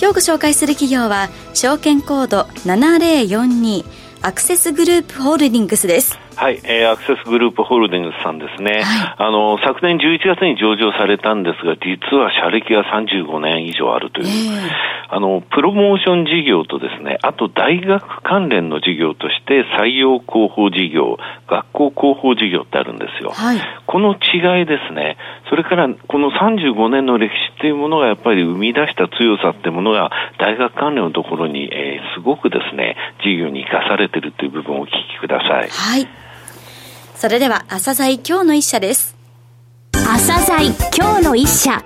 今日ご紹介する企業は証券コード7042アクセスグループホールディングスです。はい、えー、アクセスグループホールディングスさんですね、はい、あの昨年11月に上場されたんですが、実は社歴が35年以上あるという、えー、あのプロモーション事業とですね、あと大学関連の事業として採用広報事業、学校広報事業ってあるんですよ。はい、この違いですね、それからこの35年の歴史っていうものがやっぱり生み出した強さっていうものが大学関連のところに、えー、すごくですね、事業に生かされているという部分をお聞きください。はいそれでは朝鮮今日の一社です朝鮮今日の一社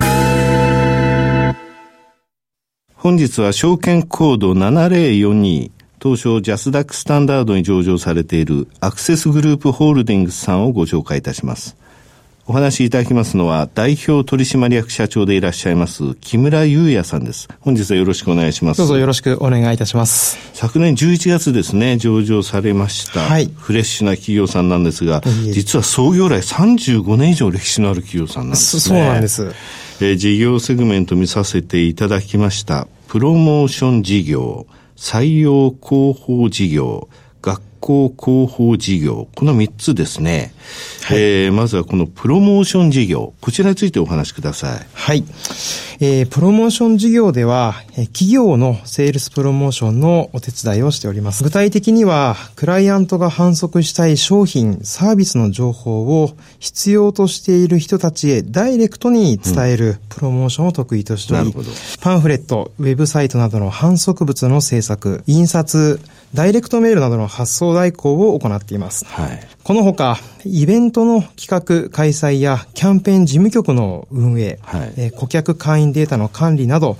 本日は証券コード7042東証ジャスダックスタンダードに上場されているアクセスグループホールディングスさんをご紹介いたします。お話しいただきますのは、代表取締役社長でいらっしゃいます、木村祐也さんです。本日はよろしくお願いします。どうぞよろしくお願いいたします。昨年11月ですね、上場されました。はい。フレッシュな企業さんなんですが、実は創業来35年以上歴史のある企業さんなんですね。そうなんです。えー、事業セグメント見させていただきました。プロモーション事業、採用広報事業、学校広報事業、この3つですね。はい、えー、まずはこのプロモーション事業、こちらについてお話しください。はい。えー、プロモーション事業では、え企業のセールスプロモーションのお手伝いをしております。具体的には、クライアントが販促したい商品、サービスの情報を必要としている人たちへダイレクトに伝えるプロモーションを得意としており、うん、パンフレット、ウェブサイトなどの販促物の制作、印刷、ダイレクトメールなどの発送代行を行っています。はい、このほか、イベントの企画、開催やキャンペーン事務局の運営、はい、え顧客会員データの管理など、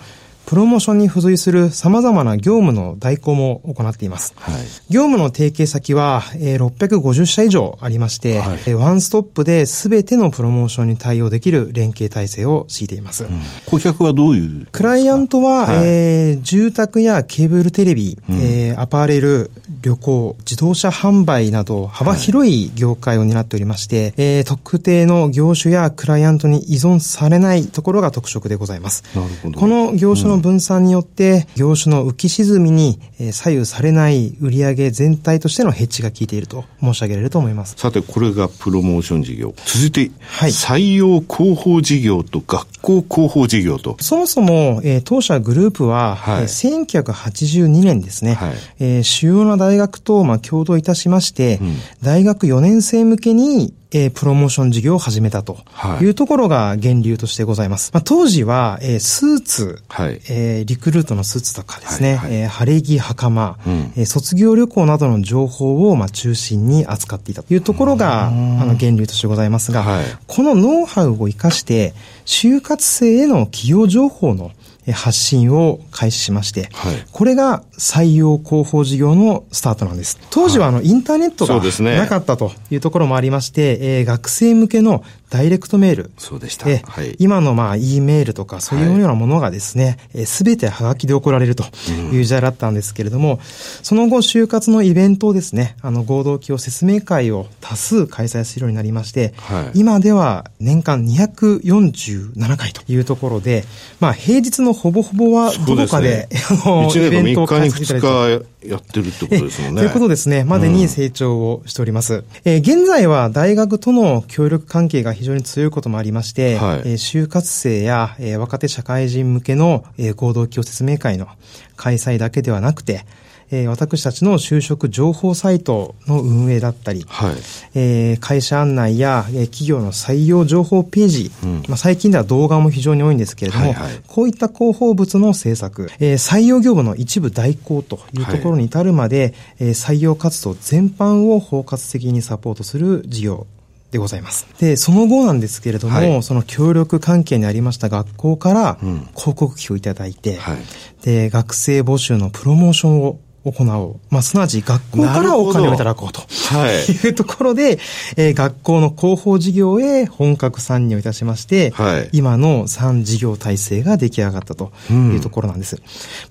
プロモーションに付随する様々な業務の代行も行っています。はい、業務の提携先は、えー、650社以上ありまして、はい、ワンストップで全てのプロモーションに対応できる連携体制を敷いています。うん、顧客はどういう？クライアントは、はい、えー、住宅やケーブルテレビ、うん、えー、アパレル、旅行、自動車販売など幅広い業界を担っておりまして、はい、えー、特定の業種やクライアントに依存されないところが特色でございます。なるほど。この業種のの分散によって、業種の浮き沈みに左右されない売上全体としてのヘッジが効いていると申し上げられると思います。さて、これがプロモーション事業。続いて、はい、採用広報事業と学校広報事業と。そもそも、えー、当社グループは、はい、1982年ですね、はい、えー、主要な大学と、まあ、共同いたしまして、うん、大学4年生向けにえー、プロモーション事業を始めたとい。うところが源流としてございます。まあ、当時は、えー、スーツ、はい、えー、リクルートのスーツとかですね、はいはい、えー、晴れ着袴、うん、えー、卒業旅行などの情報を、まあ、中心に扱っていたというところが、あの、源流としてございますが、はい、このノウハウを活かして、就活生への企業情報の発信を開始しまして、はい、これが採用広報事業のスタートなんです。当時はあの、インターネットがなかったというところもありまして、えー、学生向けのダイレクトメール。そうでした。えはい、今のまあ、E メールとかそういうようなものがですね、す、べ、てはがきで送られるという時代だったんですけれども、うん、その後、就活のイベントをですね、あの、合同企業説明会を多数開催するようになりまして、はい、今では年間247回というところで、まあ、平日のほぼほぼはどこかで、ね、あの、イベントを開催していただいて。やってるってことですもんね。ということですね。までに成長をしております。うん、えー、現在は大学との協力関係が非常に強いこともありまして、はい、えー、就活生や、えー、若手社会人向けの、えー、合同企業説明会の開催だけではなくて、えー、私たちの就職情報サイトの運営だったり、はい、えー、会社案内や、えー、企業の採用情報ページ、うん、まあ、最近では動画も非常に多いんですけれども、はいはい、こういった広報物の制作、えー、採用業務の一部代行というところに至るまで、はい、えー、採用活動全般を包括的にサポートする事業でございます。で、その後なんですけれども、はい、その協力関係にありました学校から広告費をいただいて、うんはい、で、学生募集のプロモーションを行おう。まあ、すなわち学校からお金をいただこうと。はい。いうところで、えー、学校の広報事業へ本格参入いたしまして、はい、今の3事業体制が出来上がったというところなんです。うん、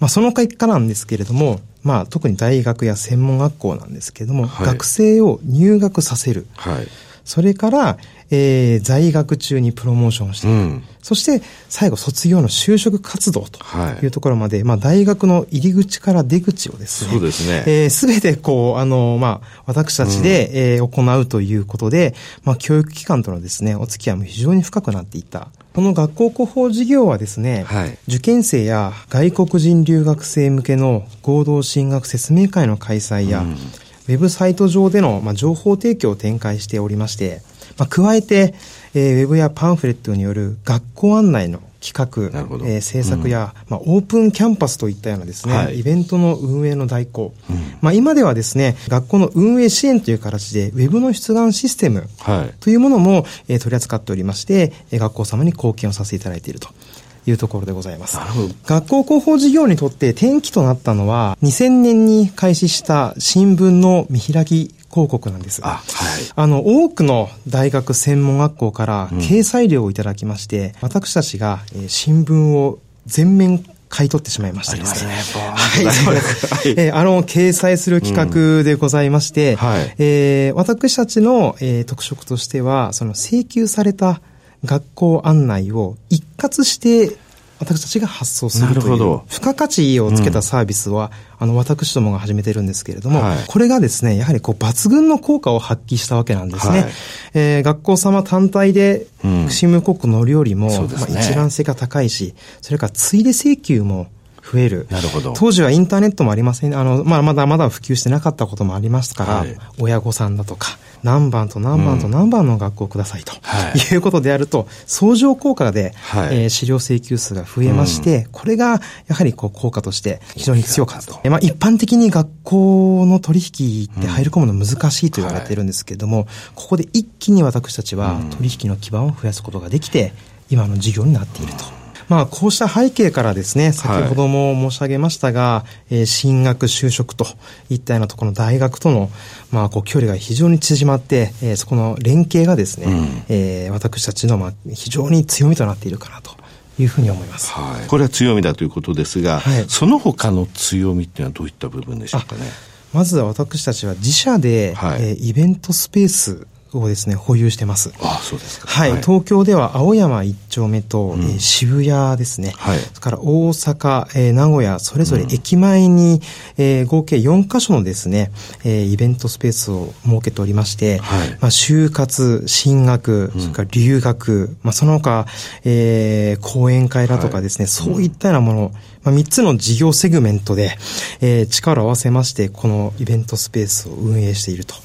まあ、その結果なんですけれども、まあ、特に大学や専門学校なんですけれども、はい、学生を入学させる。はい。それから、えー、在学中にプロモーションしていく。うん、そして、最後、卒業の就職活動というところまで、はい、まあ、大学の入り口から出口をですね、そうですね。えー、すべて、こう、あの、まあ、私たちで、うん、えー、行うということで、まあ、教育機関とのですね、お付き合いも非常に深くなっていった。この学校広報事業はですね、はい、受験生や外国人留学生向けの合同進学説明会の開催や、うんウェブサイト上での、まあ、情報提供を展開しておりまして、まあ、加えて、えー、ウェブやパンフレットによる学校案内の企画、えー、制作や、うん、まあ、オープンキャンパスといったようなですね、はい、イベントの運営の代行、うん、まあ、今ではですね、学校の運営支援という形で、ウェブの出願システムというものも、えー、取り扱っておりまして、学校様に貢献をさせていただいているというところでございます。学校広報事業にとって転機となったのは、2000年に開始した新聞の見開き広告なんです。あ、はい。あの、多くの大学専門学校から掲載料をいただきまして、うん、私たちが、えー、新聞を全面買い取ってしまいましたですね。すねはい、そうです。えー、あの、掲載する企画でございまして、うんはい、えー、私たちの、えー、特色としては、その請求された学校案内を一括して私たちが発送するという付加価値をつけたサービスは、うん、あの私どもが始めてるんですけれども、はい、これがですねやはりこう抜群の効果を発揮したわけなんですね。はい、えー、学校様単体で新聞広告乗るよりも、うんね、まあ、一覧性が高いしそれからついで請求も増える。なるほど。当時はインターネットもありません。あの、まあ、まだまだ普及してなかったこともありますから、はい、親御さんだとか、何番と何番と何番の学校くださいと、い。うことであると、相乗効果で、はい、えー、資料請求数が増えまして、うん、これがやはりこう効果として非常に強かったと。まあ、一般的に学校の取引って入り込むの難しいと言われているんですけれども、ここで一気に私たちは取引の基盤を増やすことができて、今の事業になっていると。まあ、こうした背景からですね、先ほども申し上げましたが、はい、えー、進学、就職といったようなところの大学との、まあ、こう距離が非常に縮まって、えー、そこの連携がですね、うん、えー、私たちの、まあ、非常に強みとなっているかなと。いうふうに思います、はい、これは強みだということですが、はい、その他の強みっていうのはどういった部分でしょうかね？まずは私たちは自社で、はい、えー、イベントスペースをですね、保有してます。あそうですか。はい。はい、東京では青山一丁目と、うん、えー、渋谷ですね。はい。それから大阪、えー、名古屋、それぞれ駅前に、うん、えー、合計4カ所のですね、えー、イベントスペースを設けておりまして、はい。まあ、就活、進学、それから留学、まあ、その他、えー、講演会だとかですね、はい、そういったようなもの、まあ、3つの事業セグメントで、えー、力を合わせまして、このイベントスペースを運営していると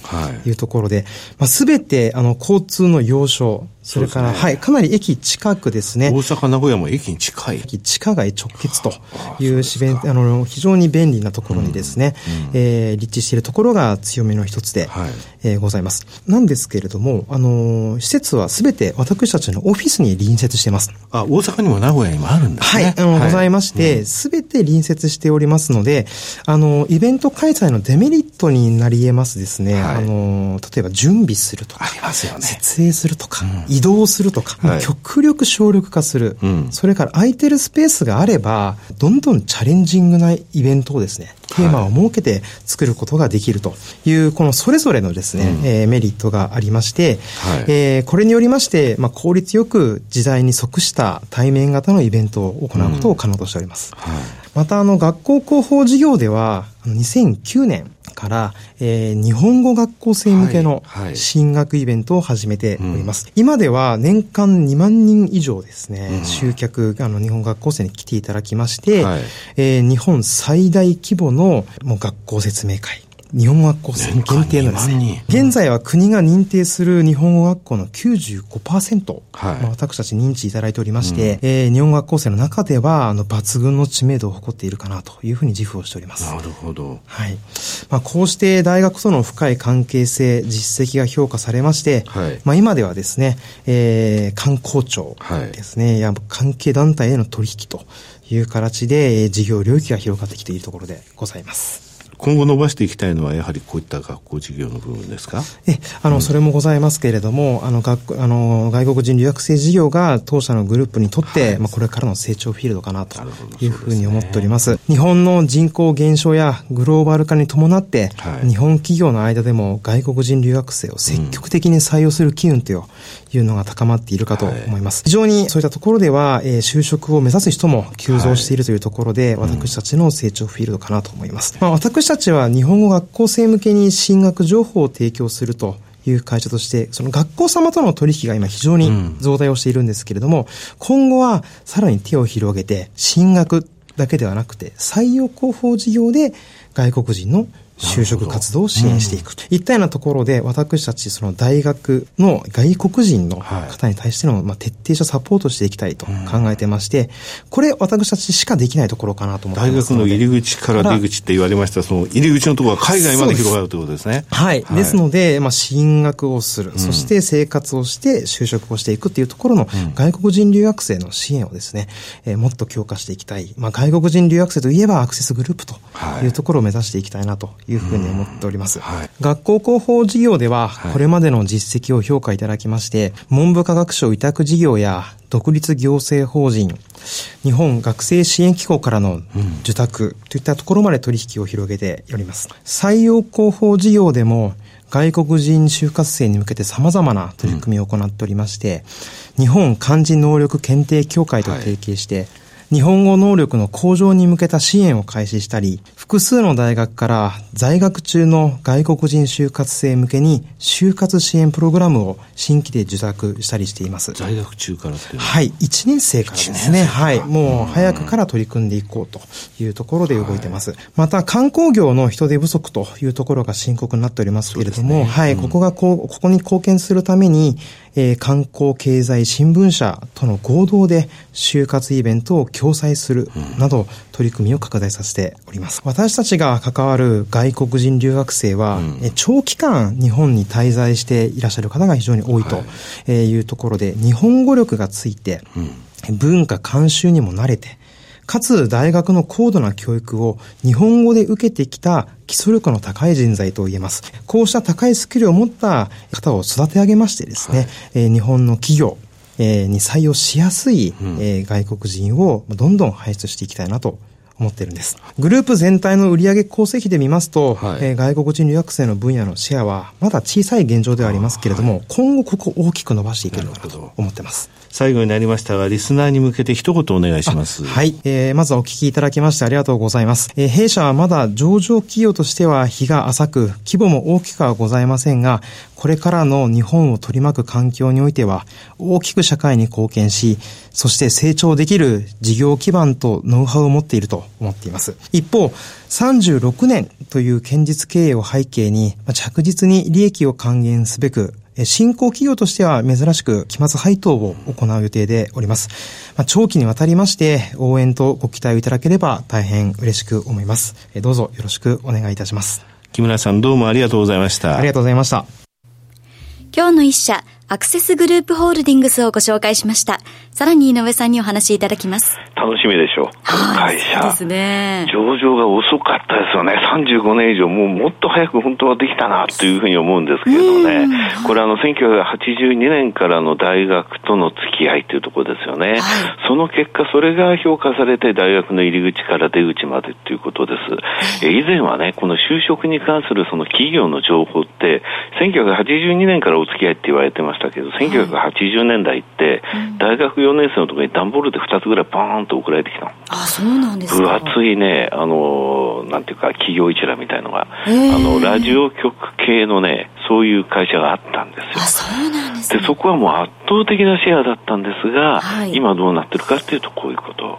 いうところで、まあ、すべて、あの、交通の要所、それから、ね、はい、かなり駅近くですね。大阪、名古屋も駅に近い。駅地下街直結というしべあの、非常に便利なところにですね、うんうん、えー、立地しているところが強みの一つで、はい、えー、ございます。なんですけれども、あの、施設はすべて私たちのオフィスに隣接しています。あ、大阪にも名古屋にもあるんですね。はい、あの、はい、ございまして、す、べ、て隣接しておりますので、あの、イベント開催のデメリットになり得ますですね、はい、あの、例えば準備するとか、ありますよね。設営するとか、うん、移動するとか、はい、極力省力化する、うん、それから空いてるスペースがあれば、どんどんチャレンジングなイベントをですね、テーマを設けて作ることができるという、このそれぞれのですね、うん、えー、メリットがありまして、はい、えー、これによりまして、まあ、効率よく時代に即した対面型のイベントを行うことを可能としております。うんはい、また、あの、学校広報事業では、2009年、から、えー、日本語学校生向けの進学イベントを始めております。はいはいうん、今では年間2万人以上ですね、うん、集客、あの、日本学校生に来ていただきまして、はい、えー、日本最大規模のもう学校説明会、日本語学校生限定のですね、現在は国が認定する日本語学校の95%、はい、まあ、私たち認知いただいておりまして、うん、えー、日本語学校生の中では、あの、抜群の知名度を誇っているかなというふうに自負をしております。なるほど。はい。まあ、こうして大学との深い関係性、実績が評価されまして、はい、まあ、今ではですね、えー、観光庁ですね、はい、や関係団体への取引という形で、事業領域が広がってきているところでございます。今後伸ばしていきたいのは、やはりこういった学校事業の部分ですか？え、あの、うん、それもございますけれども、あの、学、あの、外国人留学生事業が当社のグループにとって、はい、まあ、これからの成長フィールドかなというふうに思っております。すね、日本の人口減少やグローバル化に伴って、はい、日本企業の間でも外国人留学生を積極的に採用する機運という、いうのが高まっているかと思います。はい、非常にそういったところでは、えー、就職を目指す人も急増しているというところで、私たちの成長フィールドかなと思います。まあ、私たちは日本語学校生向けに進学情報を提供するという会社として、その学校様との取引が今非常に増大をしているんですけれども、うん、今後はさらに手を広げて、進学だけではなくて、採用広報事業で外国人の就職活動を支援していくと。いったようなところで、私たちその大学の外国人の方に対しての、まあ、徹底したサポートしていきたいと考えてまして、これ私たちしかできないところかなと思ってます。大学の入り口から出口って言われました、その入り口のところが海外まで広がるということですね。はい。ですので、まあ、進学をする、そして生活をして就職をしていくっていうところの外国人留学生の支援をですね、えー、もっと強化していきたい。まあ、外国人留学生といえばアクセスグループとい。うところを目指していきたいなというふうに思っております。はい、学校広報事業では、これまでの実績を評価いただきまして、文部科学省委託事業や独立行政法人、日本学生支援機構からの受託といったところまで取引を広げております。採用広報事業でも、外国人就活生に向けて様々な取り組みを行っておりまして、日本漢字能力検定協会と提携して、はい日本語能力の向上に向けた支援を開始したり、複数の大学から在学中の外国人就活生向けに就活支援プログラムを新規で受託したりしています。在学中からってはい、1年生からですね。はい、もう早くから取り組んでいこうというところで動いてます。はい、また、観光業の人手不足というところが深刻になっておりますけれども、ね、はい、ここがこう、ここに貢献するために、えー、観光経済新聞社との合同で就活イベントを共催するなど取り組みを拡大させております。私たちが関わる外国人留学生は、うん、長期間日本に滞在していらっしゃる方が非常に多いとい。うところで、日本語力がついて、文化慣習にも慣れて、かつ大学の高度な教育を日本語で受けてきた基礎力の高い人材と言えます。こうした高いスキルを持った方を育て上げましてですね、はい、えー、日本の企業、えー、に採用しやすい、うん、えー、外国人をどんどん輩出していきたいなと思っているんです。グループ全体の売上構成比で見ますと、はい、えー、外国人留学生の分野のシェアはまだ小さい現状ではありますけれども、はい、今後ここ大きく伸ばしていけるのかなと思ってます。最後になりましたが、リスナーに向けて一言お願いします。はい。えー、まずお聞きいただきましてありがとうございます。えー、弊社はまだ上場企業としては日が浅く、規模も大きくはございませんが、これからの日本を取り巻く環境においては、大きく社会に貢献し、そして成長できる事業基盤とノウハウを持っていると思っています。一方、36年という堅実経営を背景に、着実に利益を還元すべく、新興企業としては珍しく期末配当を行う予定でおります。まあ、長期にわたりまして応援とご期待をいただければ大変嬉しく思います。どうぞよろしくお願いいたします。木村さんどうもありがとうございました。ありがとうございました。今日の一社、アクセスグループホールディングスをご紹介しました。さらに井上さんにお話しいただきます。楽しみでしょう。会社。ですね。上場が遅かったですよね。35年以上、もうもっと早く本当はできたなというふうに思うんですけれどね。これあの、1982年からの大学との付き合いというところですよね。はい、その結果、それが評価されて大学の入り口から出口までということです。以前はね、この就職に関するその企業の情報って、1982年からお付き合いって言われてましたけど、1980年代って、大学4年生のところに段ボールで2つぐらいパーンと送られてきたの。あ、そうなんですか。分厚いね、あの、なんていうか、企業一覧みたいのが、あの、ラジオ局系のね、そういう会社があったんですよ。あ、そうなんです、ね、で、そこはもう圧倒的なシェアだったんですが、はい、今どうなってるかっていうと、こういうこと。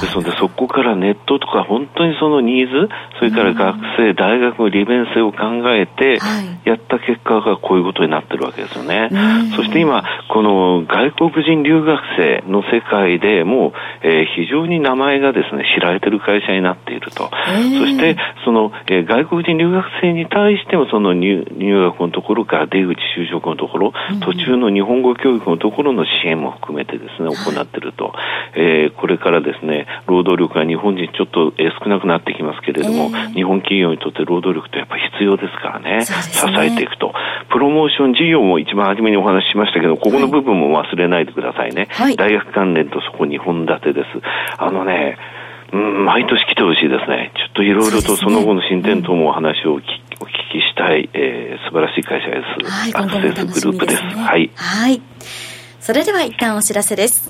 ですので、そこからネットとか本当にそのニーズ、それから学生、大学の利便性を考えて、やった結果がこういうことになってるわけですよね。そして今、この外国人留学生の世界でも、えー、非常に名前がですね、知られてる会社になっていると。そして、その、えー、外国人留学生に対しても、その入入学のところから出口就職のところ、途中の日本語教育のところの支援も含めてですね、行っていると。えー、これからですね、労働力が日本人ちょっと、えー、少なくなってきますけれども、日本企業にとって労働力ってやっぱ必要ですからね、ね支えていくと。プロモーション事業も一番初めにお話ししましたけど、ここの部分も忘れないでくださいね。はい、大学関連とそこ2本立てです。あのね、うん、毎年来てほしいですね。ちょっといろいろとその後の進展等もお話をお聞きしたい、えー、素晴らしい会社です。はい、アクセスグループです。はい。はい。それでは一旦お知らせです。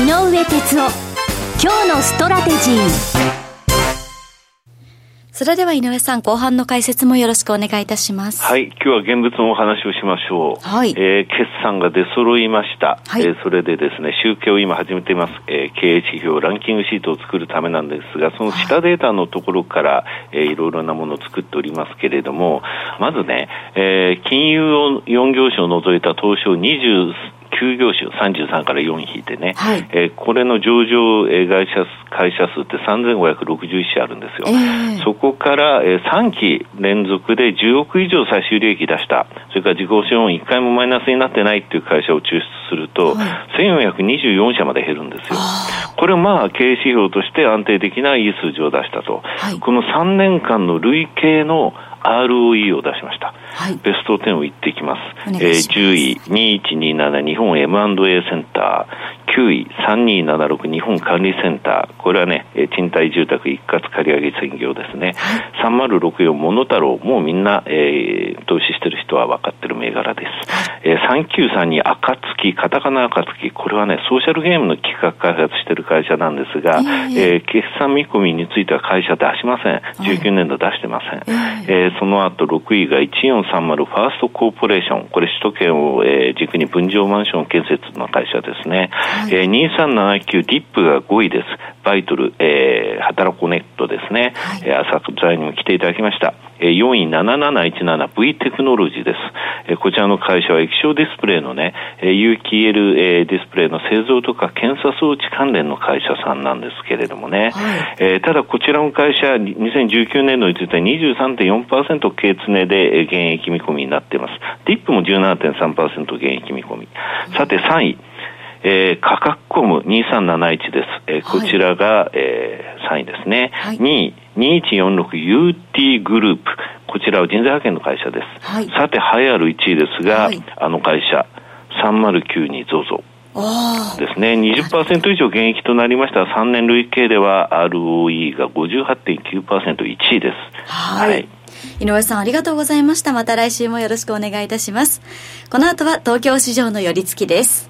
井上哲夫今日のストラテジーそれでは井上さん、後半の解説もよろしくお願いいたします。はい、今日は現物のお話をしましょう。はい。えー、決算が出揃いました。はい。えー、それでですね、集計を今始めています。えー、経営指標、ランキングシートを作るためなんですが、その下データのところから、えー、いろいろなものを作っておりますけれども、まずね、えー、金融を4業種を除いた東証20 9業種、33から4引いてね、はい、えー、これの上場会社会社数って3561社あるんですよ。えー、そこから、えー、3期連続で10億以上最終利益出した、それから自己資本1回もマイナスになってないっていう会社を抽出すると、はい、1424社まで減るんですよ。これまあ経営指標として安定的ないい数字を出したと。はい、この3年間の累計の ROE を出しました。はい、ベスト10を言っていきます。ますえー、10位、2127日本 M&A センター、9位、3276日本管理センター、これはね、賃貸住宅一括借り上げ専業ですね。3064モノタロウ、もうみんな、えー、投資してる人は分かってる銘柄です。えー、3932暁、カタカナ暁、これはね、ソーシャルゲームの企画開発してる会社なんですが、えー、決算見込みについては会社出しません。19年度出してません。えー、その後6位が1430ファーストコーポレーション、これ首都圏を、えー、軸に分譲マンション建設の会社ですね。はい、えー、2379ディップが5位です。バイトル、えー、働こネットですね。はい、えー、朝材にも来ていただきました。えー、4位 7717V テクノロジーです。えー、こちらの会社は液晶ディスプレイのね、えー、有機 L、えー、ディスプレイの製造とか検査装置関連の会社さんなんですけれどもね。はい、えー、ただこちらの会社、2019年度については23.4%経常で現役見込みになっています。ディップも17.3%現役見込み。さて3位。えー、価格コム2371です。えー、こちらが、えー、3位ですね。はい、2位、2146UT グループ。こちらは人材派遣の会社です。はい、さて、栄えある1位ですが、はい、あの会社、3092 ZOZO。ですね。20%以上減益となりました3年累計では ROE が58.9%、1位です。はい、はい井上さんありがとうございました。また来週もよろしくお願いいたします。この後は東京市場の寄り付きです。